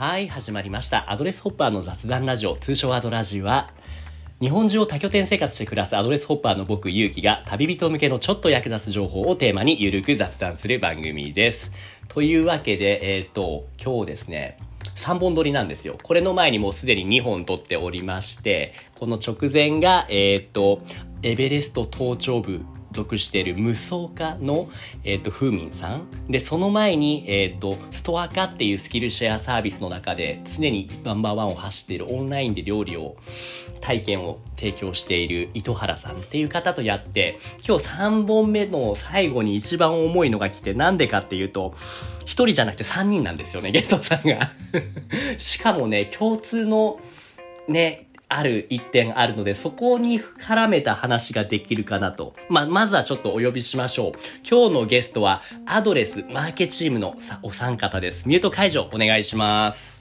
はい、始まりました。アドレスホッパーの雑談ラジオ、通称アドラジは、日本中を多拠点生活して暮らすアドレスホッパーの僕、ゆうきが、旅人向けのちょっと役立つ情報をテーマにゆるく雑談する番組です。というわけで、えっ、と、今日ですね、3本撮りなんですよ。これの前にもうすでに2本撮っておりまして、この直前が、えっ、と、エベレスト登頂部属している無双家の、えっ、と、風民さん。で、その前に、えっ、と、ストア化っていうスキルシェアサービスの中で常にナンバーワンを走っているオンラインで料理を、体験を提供している糸原さんっていう方とやって、今日3本目の最後に一番重いのが来て、なんでかっていうと、1人じゃなくて3人なんですよね、ゲストさんが。しかもね、共通の、ね、ある一点あるので、そこに絡めた話ができるかなと。まあ、まずはちょっとお呼びしましょう。今日のゲストは、アドレスマーケチームのさお三方です。ミュート解除お願いします。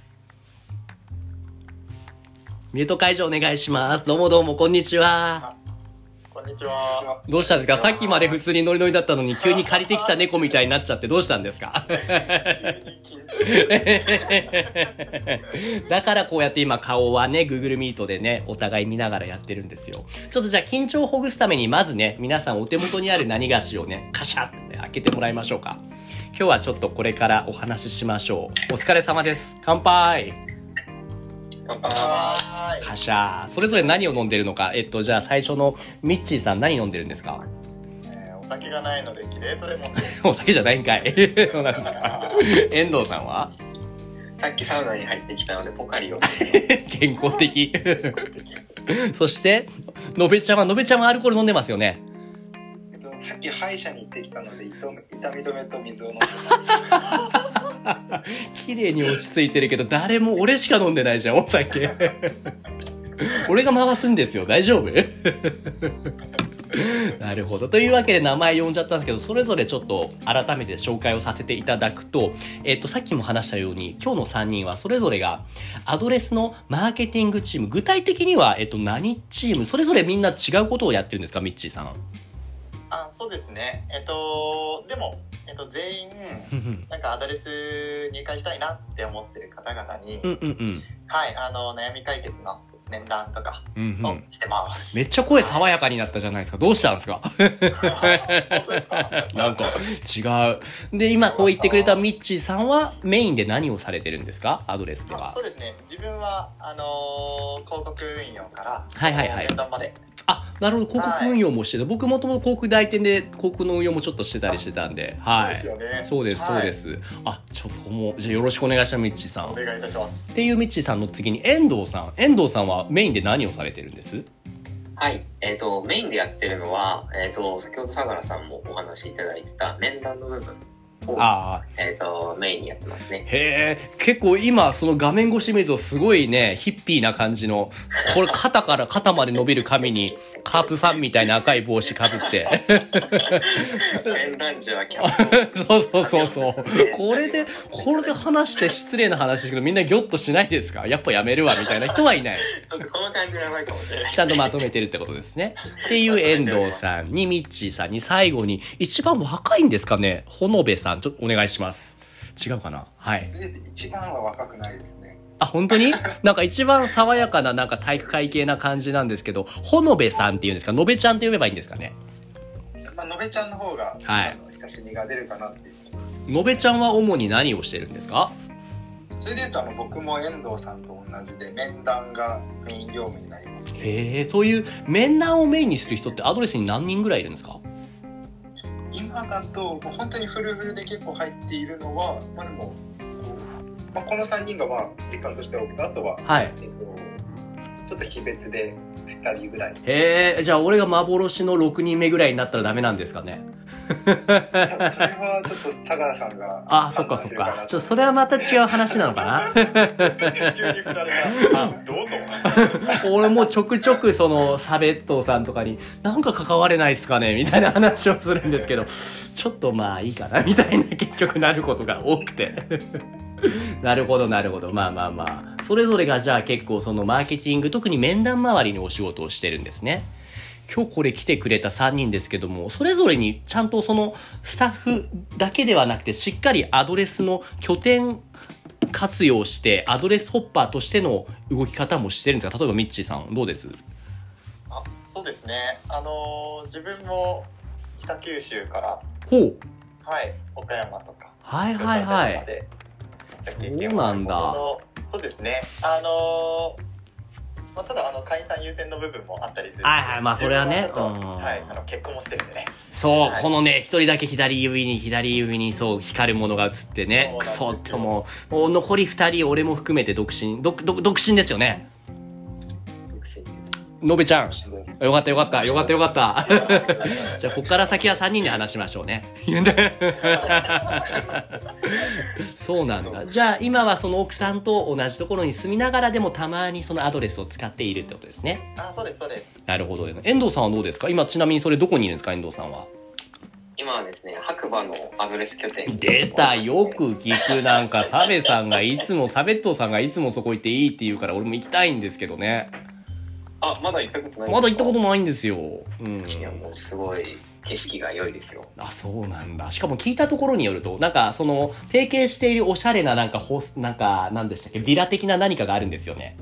ミュート解除お願いします。どうもどうも、こんにちは。こんにちは。どうしたんですか？さっきまで普通にノリノリだったのに、急に借りてきた猫みたいになっちゃってどうしたんですか？だからこうやって今顔はね、Google Meet でね、お互い見ながらやってるんですよ。ちょっとじゃあ緊張をほぐすために、まずね、皆さんお手元にある何菓子をね、カシャって開けてもらいましょうか。今日はちょっとこれからお話ししましょう。お疲れ様です。乾杯乾杯。カシャー。それぞれ何を飲んでるのか。えっと、じゃあ最初のミッチーさん何飲んでるんですか？えーお酒がないのでキレートレモンです。お酒じゃないんかい。そうなんですか。遠藤さんは？さっきサウナに入ってきたので、ポカリを。健康的。そして、のべちゃんは、のべちゃんはアルコール飲んでますよね。えっとさっき歯医者に行ってきたので、痛み痛み止めと水を飲んでます。綺麗に落ち着いてるけど、誰も俺しか飲んでないじゃん、お酒。俺が回すんですよ、大丈夫？なるほど。というわけで名前呼んじゃったんですけど、それぞれちょっと改めて紹介をさせていただくと、えっと、さっきも話したように、今日の3人はそれぞれがアドレスのマーケティングチーム、具体的には、えっと、何チーム、それぞれみんな違うことをやってるんですか、ミッチーさん。あ、そうですね。えっと、でも、えっと、全員、なんかアドレス入会したいなって思ってる方々に、うんうんうん。はい、あの、悩み解決の面談とかをうんうん。してます。めっちゃ声爽やかになったじゃないですか。どうしたんですか？本当ですか？なんか違う。で、今こう言ってくれたミッチーさんはメインで何をされてるんですか？アドレスではあそ。うですね。自分は、あのー広告運用から、はいはいはい。あ、なるほど。広告運用もしてて、僕もともと広告代理店で広告の運用もちょっとしてたりしてたんで、はい。そうですよね。そうです、そうではい。す。あ、ちょっともう、じゃあよろしくお願いします、ミッチーさん。お願いいたします。っていうミッチーさんの次に、遠藤さん。遠藤さんはメインで何をされてるんです？はい。えっ、と、メインでやってるのは、えっ、と、先ほど相良さんもお話しいただいてた面談の部分を、ああ、えっ、と、メインにやってますね。へえ、結構今、その画面越し見るとすごいね、ヒッピーな感じの、これ肩から肩まで伸びる髪に、カープファンみたいな赤い帽子かぶって。そうそうそうそう。これで、これで話して失礼な話ですけど、みんなギョッとしないですか？やっぱやめるわ、みたいな人はいない。この感じはやばいかもしれない。ちゃんとまとめてるってことですね。っていう遠藤さんに、ミッチーさんに、最後に、一番若いんですかね？ほのべさん、ちょっとお願いします。違うかな？はい。一番は若くないですね。あ、本当に？なんか一番爽やかななんか体育会系な感じなんですけど、ほのべさんっていうんですか？のべちゃんって呼べばいいんですかね？まあ、のべちゃんの方が、はいあの親しみが出るかなっていう。のべちゃんは主に何をしてるんですか？それで言うと、あの、僕も遠藤さんと同じで、面談がメイン業務になります。へえ、そういう面談をメインにする人ってアドレスに何人ぐらいいるんですか？今だともう本当にフルフルで結構入っているのは、まあ、でもまあ、この3人がまあ実感として多くてあとは、はい。えっと、ちょっと非別で2人ぐらいへえ、じゃあ俺が幻の6人目ぐらいになったらダメなんですかね？それはちょっと相良さんがあ、そっかそっか。ちょっとそれはまた違う話なのかな急に振られた。どうぞ。俺もちょくちょくそのサベットさんとかになんか関われないっすかねみたいな話をするんですけど、ちょっとまあいいかなみたいな結局なることが多くて。なるほどなるほど。まあまあまあ。それぞれがじゃあ結構そのマーケティング、特に面談周りにお仕事をしてるんですね。今日これ来てくれた3人ですけども、それぞれにちゃんとそのスタッフだけではなくて、しっかりアドレスの拠点活用してアドレスホッパーとしての動き方もしてるんですか？例えばミッチーさんどうです？あそうですね。あのー自分も北九州からほう。はい岡山とかはいはいはい。でそうなんだ。そうですね。あのーまあ、ただあの会員さん優先の部分もあったりする。はいはい。まあそれはねうん。はい。あの結婚もしてるんでね。そう、はい。このね、一人だけ左指に、左指にそう、光るものが映ってね、クソってもう、もう残り二人、俺も含めて独身、独、独、独身ですよね。のべちゃん。よかったよかった、よかったよかった。じゃあ、ここから先は3人で話しましょうね。そうなんだ。じゃあ、今はその奥さんと同じところに住みながらでもたまにそのアドレスを使っているってことですね。あそうですそうですなるほど。遠藤さんはどうですか？今、ちなみにそれどこにいるんですか？遠藤さんは。今はですね、白馬のアドレス拠点に出た、よく聞く。なんか、サベさんがいつも、サベットさんがいつもそこ行っていいって言うから、俺も行きたいんですけどね。あ、まだ行ったことないまだ行ったこともないんですよ。うん。いや、もうすごい景色が良いですよ。あ、そうなんだ。しかも聞いたところによると、なんか、その、提携しているおしゃれな、なんか、ホス、なんか、なんでしたっけ、ビラ的な何かがあるんですよね。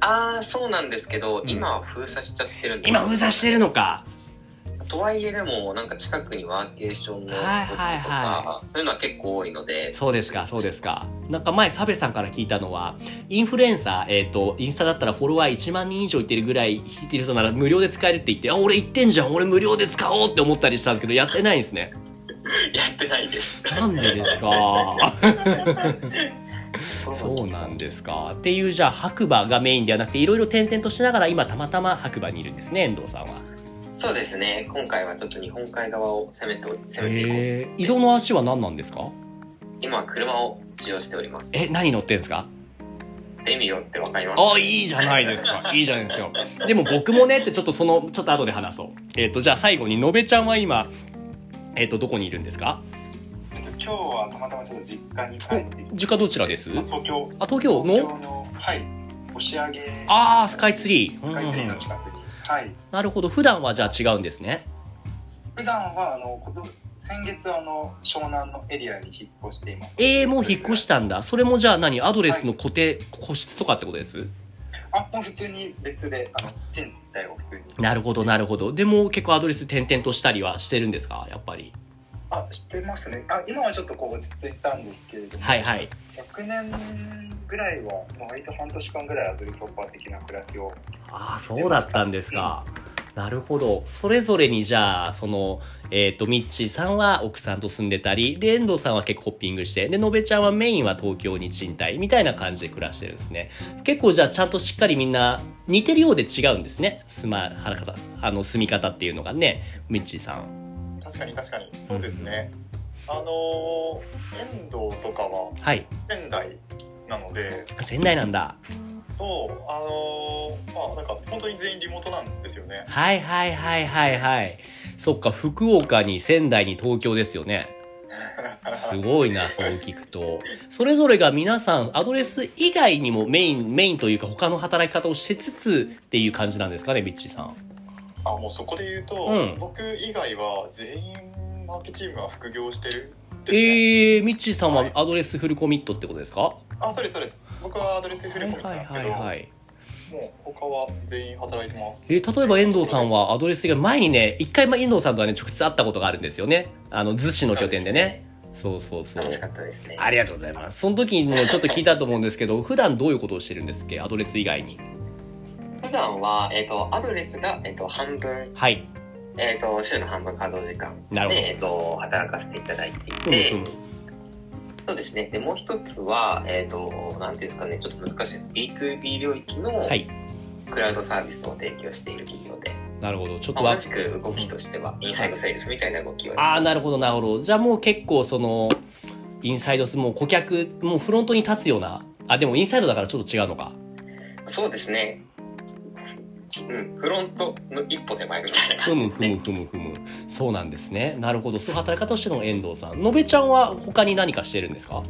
ああ、そうなんですけど、うん今は封鎖しちゃってるんです今、封鎖してるのか。とはいえでも、なんか近くにワーケーションのスポットとか、はいはいはそういうのは結構多いので、そうですか、そうですか。なんか前、サベさんから聞いたのは、インフルエンサー、えっ、と、インスタだったらフォロワー1万人以上いってるぐらいいってる人なら無料で使えるって言って、あ、俺行ってんじゃん、俺無料で使おうって思ったりしたんですけど、やってないんですね。やってないです。なんでですか？そうなんですか。っていう、じゃあ、白馬がメインではなくて、いろいろ転々としながら、今、たまたま白馬にいるんですね、遠藤さんは。そうですね、今回はちょっと日本海側を攻めてお攻めていこう。えー、移動の足は何なんですか？今は車を使用しております。え、何乗ってんですか？デミオってわかります？あ、いいじゃないですか。いいじゃないですか。でも僕もねって、ちょっとその、ちょっと後で話そう。えっ、と、じゃあ最後に、のべちゃんは今、えっ、と、どこにいるんですか？えっと今日はたまたまちょっと実家に帰って実家どちらです？東京あ、東京の？のはい押上あー、スカイツリー。スカイツリーうんうんの近くに、はいなるほど。普段はじゃあ違うんですね。普段はあの先月あの湘南のエリアに引っ越していますえー、もう引っ越したんだ。それもじゃあ何？アドレスの固定、個室とかってことです？あもう普通に別であの賃貸を普通になるほど、なるほど。でも結構アドレス転々としたりはしてるんですか？やっぱり。あ知ってますねあ今はちょっとこう落ち着いたんですけれどもはいはい。100年ぐらいはもう割と半年間ぐらいアドレスホッパー的な暮らしをああ、そうだったんですか。なるほど。それぞれにじゃあ、その、えっ、と、ミッチーさんは奥さんと住んでたり、で、遠藤さんは結構ホッピングして、で、のべちゃんはメインは東京に賃貸みたいな感じで暮らしてるんですね。結構じゃあちゃんとしっかりみんな似てるようで違うんですね。住ま、はらかあの、住み方っていうのがね、ミッチーさん。確かに確かにそうですね、あのー遠藤とかははい。仙台なので仙台なんだ。そうあのーまあなんか本当に全員リモートなんですよねはいはいはいはいはい。そっか、福岡に仙台に東京ですよね。すごいな、そう聞くと。それぞれが皆さん、アドレス以外にもメイン、メインというか他の働き方をしつつっていう感じなんですかね、ビッチーさん。あもうそこで言うと、うん僕以外は全員マーケチームは副業してるんですね、えー、ミッチーさんははい ADDress フルコミットってことですか？あそうですそうです僕は ADDress フルコミットなんですけど、はい。もう他は全員働いてますえー例えば遠藤さんは ADDress 以外、前にね、一回まあ遠藤さんとはね、直接会ったことがあるんですよね。あの、逗子の拠点でね。そうそうそう。楽しかったですね。ありがとうございます。その時にもちょっと聞いたと思うんですけど、普段どういうことをしてるんですっけ？ ADDress 以外に。普段は、えっ、と、アドレスが、えっ、と、半分、はい。えっ、と、週の半分稼働時間で、えっ、と、働かせていただいていうんて、うんそうですね。で、もう一つは、えっ、と、なんていうんですかね、ちょっと難しい。B2B 領域のはい。クラウドサービスを提供している企業で、なるほど。ちょっと同じく動きとしては、インサイドセールスみたいな動きを。ああ、なるほど、なるほど。じゃあもう結構その、インサイドス、もう顧客、もうフロントに立つような、あ、でもインサイドだからちょっと違うのか。そうですね。うん、フロントの一歩手前みたいな。ふ感じむふむふむふむ。そうなんですね。なるほど。そういう働き方としての遠藤さん。のべちゃんは他に何かしてるんですか？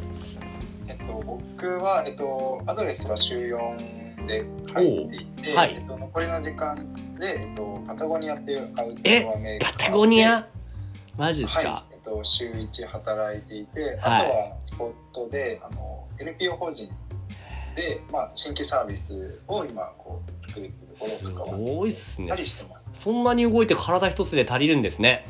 えっと、僕は、えっと、アドレスは週4で入っていて、おう。はい。えっと、残りの時間で、えっと、パタゴニアっていうアウトえドアメーカーパタゴニア？マジですか、はい、えっと、週1働いていて、はい。あとはスポットであの NPO 法人で、まあ、新規サービスを今こう作るっすごいっすねたりしてますそんなに動いて体一つで足りるんですね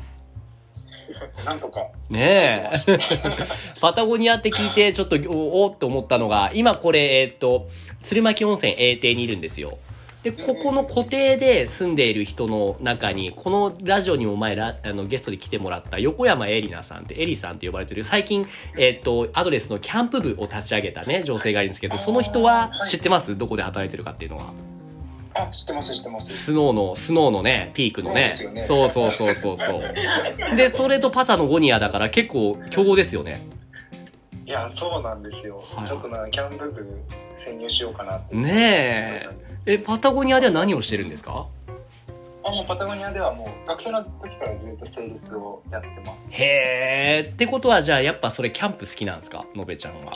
なんとかねえ。パタゴニアって聞いて、ちょっとおおって思ったのが、今これ、えっと、鶴巻温泉 A 邸にいるんですよ。で、ここの固定で住んでいる人の中に、このラジオにも前ラあのゲストで来てもらった横山エリナさんって、エリさんって呼ばれてる、最近、えっと、アドレスのキャンプ部を立ち上げたね、女性がいるんですけど、その人は知ってます？どこで働いてるかっていうのは。あ知ってます知ってますスノーの、スノーのね、ピークのね。そうねそうそうそうそうそう。で、それとパタのゴニアだから結構強豪ですよね。いやそうなんですよ、はいちょっとなキャンプ部潜入しようかなってねえ。え、パタゴニアでは何をしてるんですか？あもうパタゴニアではもう学生の時からずっとセールスをやってますへえ。ってことはじゃあやっぱそれキャンプ好きなんですか？のべちゃんは。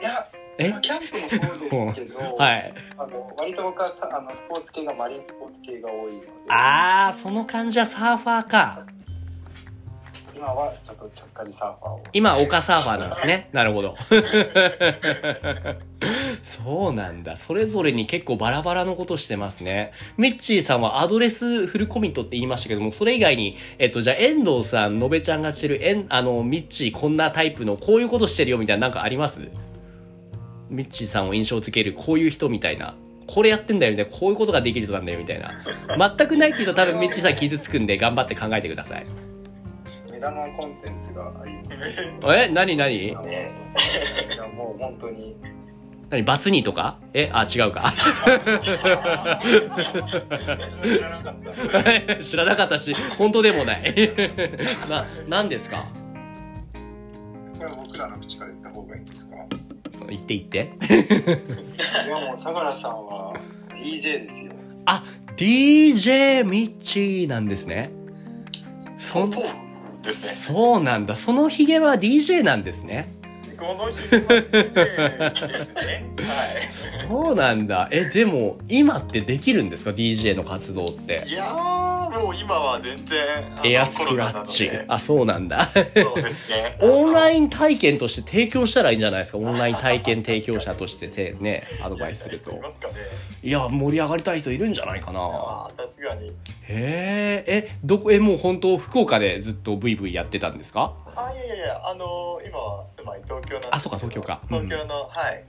いやえ？まあキャンプもそうですけど、はい。あの割と僕はさあのスポーツ系がマリンスポーツ系が多いのであー、その感じはサーファーか。今はちょっとちゃっかりサーファーを今、丘サーファーなんですね。なるほど。そうなんだ。それぞれに結構バラバラのことしてますね。ミッチーさんは ADDress フルコミットって言いましたけども、それ以外に、えっと、じゃあ、遠藤さん、のべちゃんがしてる、えん、あの、ミッチーこんなタイプの、こういうことしてるよみたいな、なんかあります？ミッチーさんを印象付ける、こういう人みたいな。これやってんだよみたいな、こういうことができる人なんだよみたいな。全くないって言うと多分ミッチーさん傷つくんで、頑張って考えてください。目玉コンテンツがあります。え？何？何？いやもう本当に。何？バツニとか？え？あ、違うか。知らなかった。し、本当でもない。な、何ですか？これは僕らの口から言って言って。いやもう相良さんは DJ ですよ DJ ミッチーなんですね。そそうですねそうなんだ。そのヒゲは DJ なんですね。このですねはそうなんだ。え、でも、今ってできるんですか ?DJ の活動ってい。いやーもう今は全然エアスクラッ。チあ、そうなんだ。そうですね オンランイン体験として提供したらいいんじゃないですか？オンライン体験提供者としててね、アドバイスするとい。いや、盛り上がりたい人いるんじゃないかな。あー確かにへえ、え、どこ、え、もう本当福岡でずっとブイブイやってたんですか？あいやいやいやあのー今は住まい東京なんあそうか東京か。うん。東京の、はい。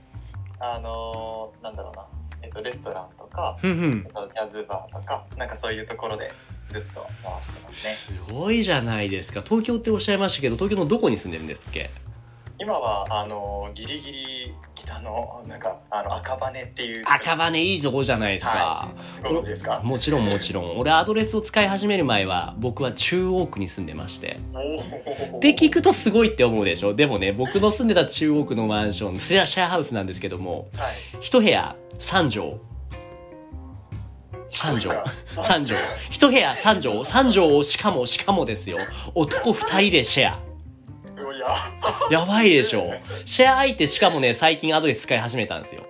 あのーなんだろうな。えっとレストランとか、ふんふん。えっ。と、ジャズバーとかなんかそういうところでずっと回してますね。すごいじゃないですか。東京っておっしゃいましたけど、東京のどこに住んでるんですっけ？今はあのーギリギリ北のなんかあの赤羽っていう赤羽いいとこじゃないですか。はご存知ですか？もちろんもちろん。俺アドレスを使い始める前は、僕は中央区に住んでまして。って聞くとすごいって思うでしょ？でもね、僕の住んでた中央区のマンション、シェアシェアハウスなんですけども、はい一部屋3畳。3畳。3畳。一部屋3畳。3畳をしかも、しかもですよ。男2人でシェア。いややばいでしょシェア相手しかもね、最近アドレス使い始めたんですよ。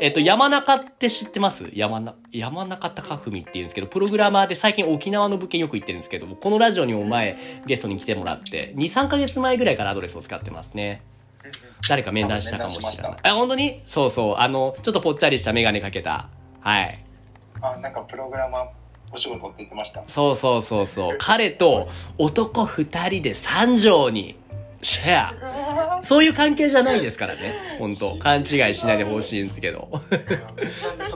えっと、山中って知ってます？山な、山中隆文って言うんですけど、プログラマーで最近沖縄の物件よく行ってるんですけども、このラジオにも前ゲストに来てもらって、2、3ヶ月前ぐらいからアドレスを使ってますね。誰か面談したかもしれない。あ、本当に？そうそう。あの、ちょっとぽっちゃりしたメガネかけた。はい。あなんかプログラマーお仕事って言ってましたそうそうそうそう。彼と男2人で3畳にシェア。そういう関係じゃないですからね。本当勘違いしないでほしいんですけど。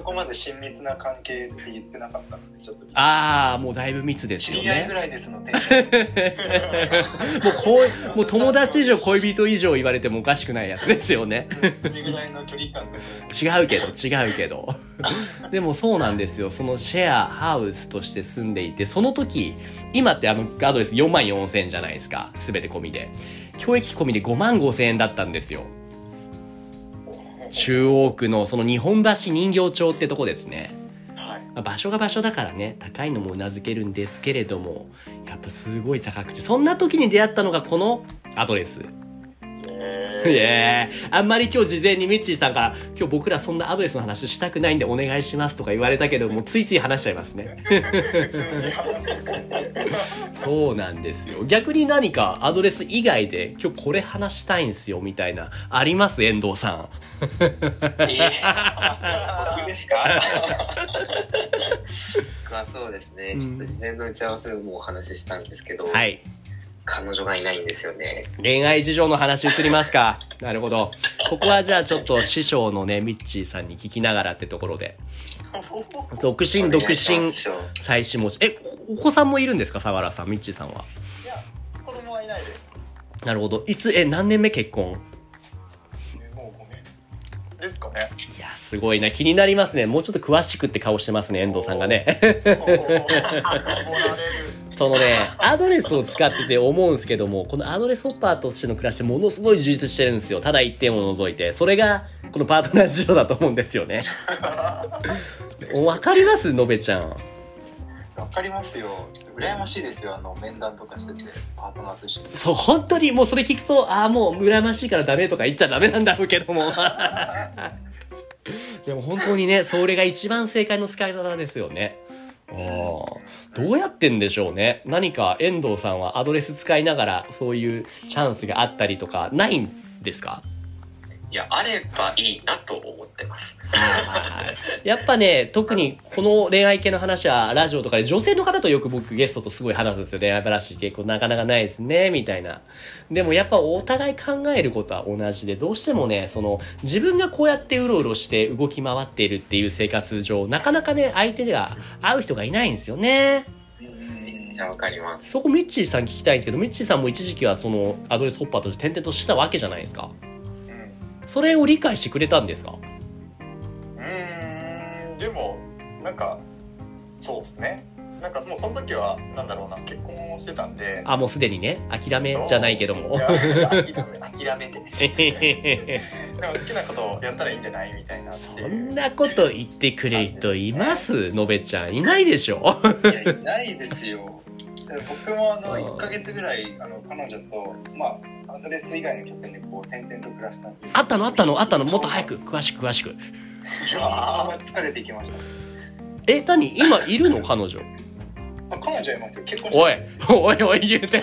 こまで親密な関係って言ってなかったのでちょっとああ、もうだいぶ密ですよね知り合いぐ。らいですので もうこう、もう友達以上恋人以上言われてもおかしくないやつですよね。それぐらいの距離感で違うけど、違うけど。でもそうなんですよ。そのシェアハウスとして住んでいて、その時、今ってあのアドレス4万4千円じゃないですか。すべて込みで。教育費込みで5万5千円だったんですよ。中央区のその日本橋人形町ってとこですね。はいまあ場所が場所だからね、高いのもうなずけるんですけれども、やっぱすごい高くて、そんな時に出会ったのがこのアドレス。ええあんまり今日事前にミッチーさんが今日僕らそんなアドレスの話したくないんでお願いしますとか言われたけどもついつい話しちゃいますね。そうなんですよ。逆に何かアドレス以外で今日これ話したいんですよみたいなあります？遠藤さん。えー、僕ですか僕はそうですね、ちょっと事前の打ち合わせでもお話ししたんですけど、はい彼女がいないんですよね。恋愛事情の話移りますか？なるほど。ここはじゃあちょっと師匠のねミッチーさんに聞きながらってところで。独身独身妻子持ち。えお子さんもいるんですか？相良さんミッチーさんは。いや子供はいないです。なるほど。いつえ何年目結婚？もう5年ですかね。いやすごいな。気になりますね。もうちょっと詳しくって顔してますね遠藤さんがねそのねアドレスを使ってて思うんですけどもこのアドレスホッパーとしての暮らしものすごい充実してるんですよただ一点を除いてそれがこのパートナー事情だと思うんですよね わかります？のべちゃんわかりますよ。羨ましいですよ。あの、面談とかしてて、パートナーと一緒に。そう、本当にもうそれ聞くと、ああ、もう羨ましいからダメとか言っちゃダメなんだろうけども。でも本当にね、それが一番正解の使い方ですよね。ああどうやってんでしょうね。何か遠藤さんはアドレス使いながらそういうチャンスがあったりとかないんですか？いや、あればいいなと思ってます。はいやっぱね、特にこの恋愛系の話はラジオとかで女性の方とよく僕ゲストとすごい話すんですよ。恋愛話結構なかなかないですね、みたいな。でもやっぱお互い考えることは同じで、どうしてもね、その自分がこうやってうろうろして動き回っているっていう生活上、なかなかね、相手では会う人がいないんですよね。わかります。そこミッチーさん聞きたいんですけど、ミッチーさんも一時期はそのアドレスホッパーとして転々としたわけじゃないですか。うんそれを理解してくれたんですか？うーんでもなんかそうですね。なんかもうその時はなんだろうな結婚をしてたんで。あ、もうすでにね、諦めじゃないけども。諦め諦めて。でも好きなことをやったらいいんじゃないみたいなそんなこと言ってくれる人います？のべちゃん。いないでしょ？いや、いないですよ。で僕もあの、1ヶ月ぐらい、あの、彼女と、まあ、アドレス以外の拠点でこう、転々と暮らしたんで。あったの？あったの？あったの？もっと早く、詳しく詳しく。いいややー疲れてきました。え、何？今いるの？彼女。あ彼女いますよ。結婚しておい、おいおい言うて。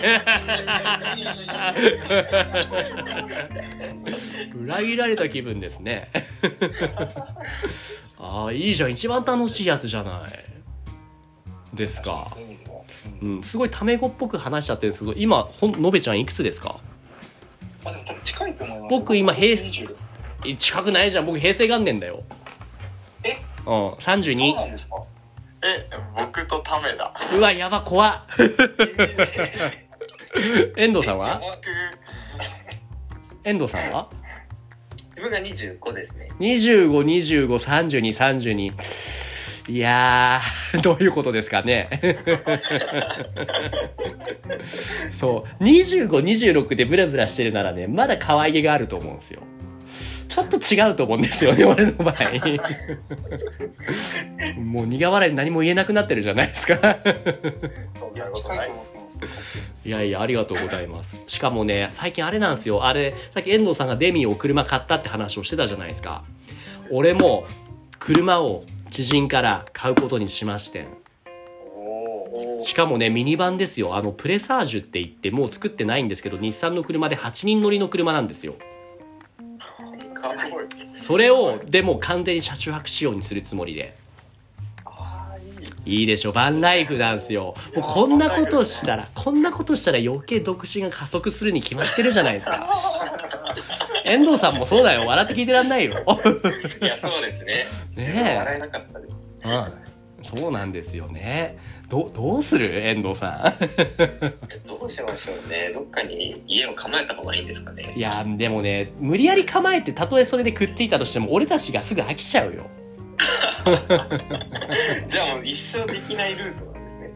裏切られた気分ですね。ああ、いいじゃん。一番楽しいやつじゃない。ですか。うん、すごいタメ語っぽく話しちゃってるんですけど、今、ほん、のべちゃんいくつですか？あ、でも多分近いと思います。僕今平成20え近くないじゃん。僕平成元年だよ。え？うん、そう32。なんですか？え僕とタメだうわ、やば、怖っ。遠藤さんは？遠藤さんは？自分が25ですね。25、25、32、32。いやー、どういうことですかね。そう、25、26でブラブラしてるならね、まだ可愛げがあると思うんですよ。ちょっと違うと思うんですよね、俺の場合。もう苦笑いで何も言えなくなってるじゃないですか。いや、いやありがとうございます。しかもね、最近あれなんですよ。あれ、さっき遠藤さんがデミを車買ったって話をしてたじゃないですか。俺も、車を知人から買うことにしまして。しかもね、ミニバンですよ。あの、プレサージュって言って、もう作ってないんですけど、日産の車で8人乗りの車なんですよ。それを、でも完全に車中泊仕様にするつもりで。いいいいでしょ、バンライフなんですよ。もうこんなことしたら、こんなことしたら余計独身が加速するに決まってるじゃないですか。遠藤さんもそうだよ。笑って聞いてらんないよ。いや、そうですね。ね笑えなかったです。え。うん。そうなんですよね。ど、どうする？遠藤さ どうしましょうね。どっかに家を構えた方がいいんですかねん。い。や、でもね、無理やり構えて、たとえそれでくっついたとしても、俺たちがすぐ飽きちゃうよ。じゃあもう一生できないルート。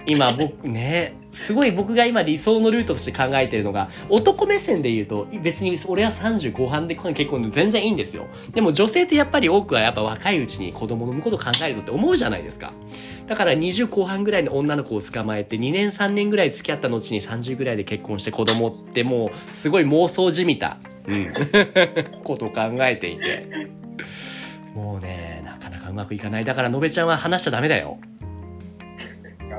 今僕ね、すごい僕が今理想のルートとして考えてるのが、男目線で言うと、別に俺は30後半で結婚で全然いいんですよ。でも女性ってやっぱり多くはやっぱ若いうちに子供の産むこと考えるのって思うじゃないですか。だから20後半ぐらいの女の子を捕まえて2年3年ぐらい付き合った後に30ぐらいで結婚して子供ってもうすごい妄想じみたうん。ことを考えていて。もうね、なかなかうまくいかない。だから、のべちゃんは話しちゃダメだよ。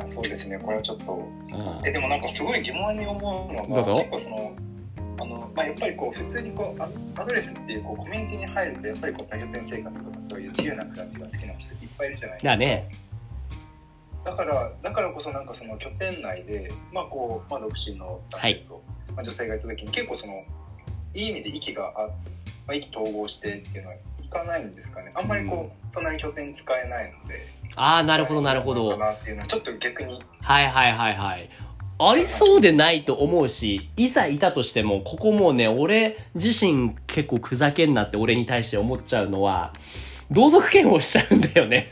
そうですね。これはちょっと。うん。えでもなんかすごい疑問に思うのが結構そのあの、まあ、やっぱりこう普通にこうアアドレスっていうこうコミュニティに入るとやっぱりこう多拠点生活とかそういう自由な暮らしが好きな人いっぱいいるじゃないですか。だね。だからだからこそなんかその拠点内でまあこう、まあ、独身の男性と、まあ、女性がいた時に結構そのいい意味で息があ、まあ、意気投合してっていうのはいかないんですかねあんまりこう、そんなに拠点使えないのでああ、なるほど、なるほど。かなっていうのはちょっと逆にはいはいはいはい。ありそうでないと思うし、いざいたとしても、ここもうね、俺自身結構ふざけんなって俺に対して思っちゃうのは、同族嫌悪しちゃうんだよね。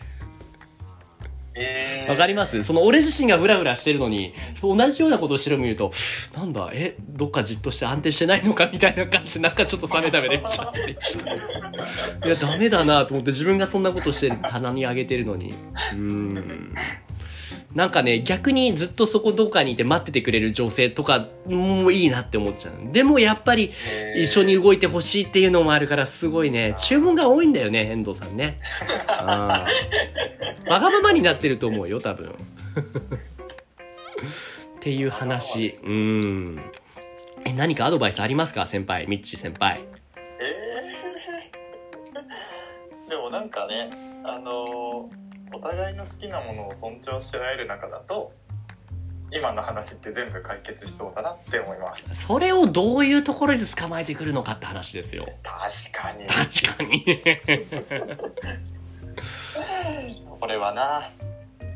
えわかります？その俺自身がフラフラしてるのに、同じようなことをしてるの見ると、なんだ、え、どっかじっとして安定してないのかみたいな感じで、なんかちょっと冷めた目で見ちゃったりして。いや、ダメだなと思って自分がそんなことして棚に上げてるのに。うん。なんかね、逆にずっとそこどっかにいて待っててくれる女性とかもいいなって思っちゃう。でもやっぱり一緒に動いてほしいっていうのもあるから、すごいね、注文が多いんだよね、遠藤さんね。あーわがままになってると思うよ、多分。っていう話。うーん。え、何かアドバイスありますか？先輩、ミッチー先輩。えー でもなんかねあのーお互いの好きなものを尊重し合える中だと今の話って全部解決しそうだなって思いますそれをどういうところで捕まえてくるのかって話ですよ。確かに確かに。これはな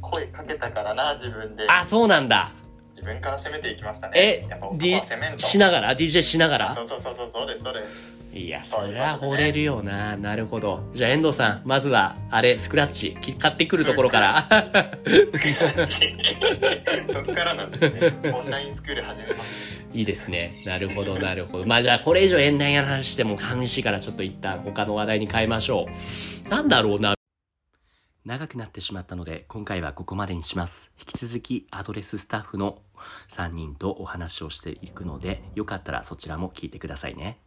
声かけたからな自分であ、そうなんだ。自分から攻めていきましたねえやっぱ男 D は攻めんとしながら ?DJ しながら？そうそうそうそうそうですそうですいや、そりゃ惚れるよな。なるほど。じゃあ、遠藤さん、まずは、あれ、スクラッチ、き買ってくるところから。そっからなんですねオンラインスクール始めますいいですね。なるほど、なるほど。まあじゃあ、これ以上遠恋や話しても寂しいから、ちょっと一旦他の話題に変えましょう。なんだろうな。長くなってしまったので、今回はここまでにします。引き続き、アドレススタッフの3人とお話をしていくので、よかったらそちらも聞いてくださいね。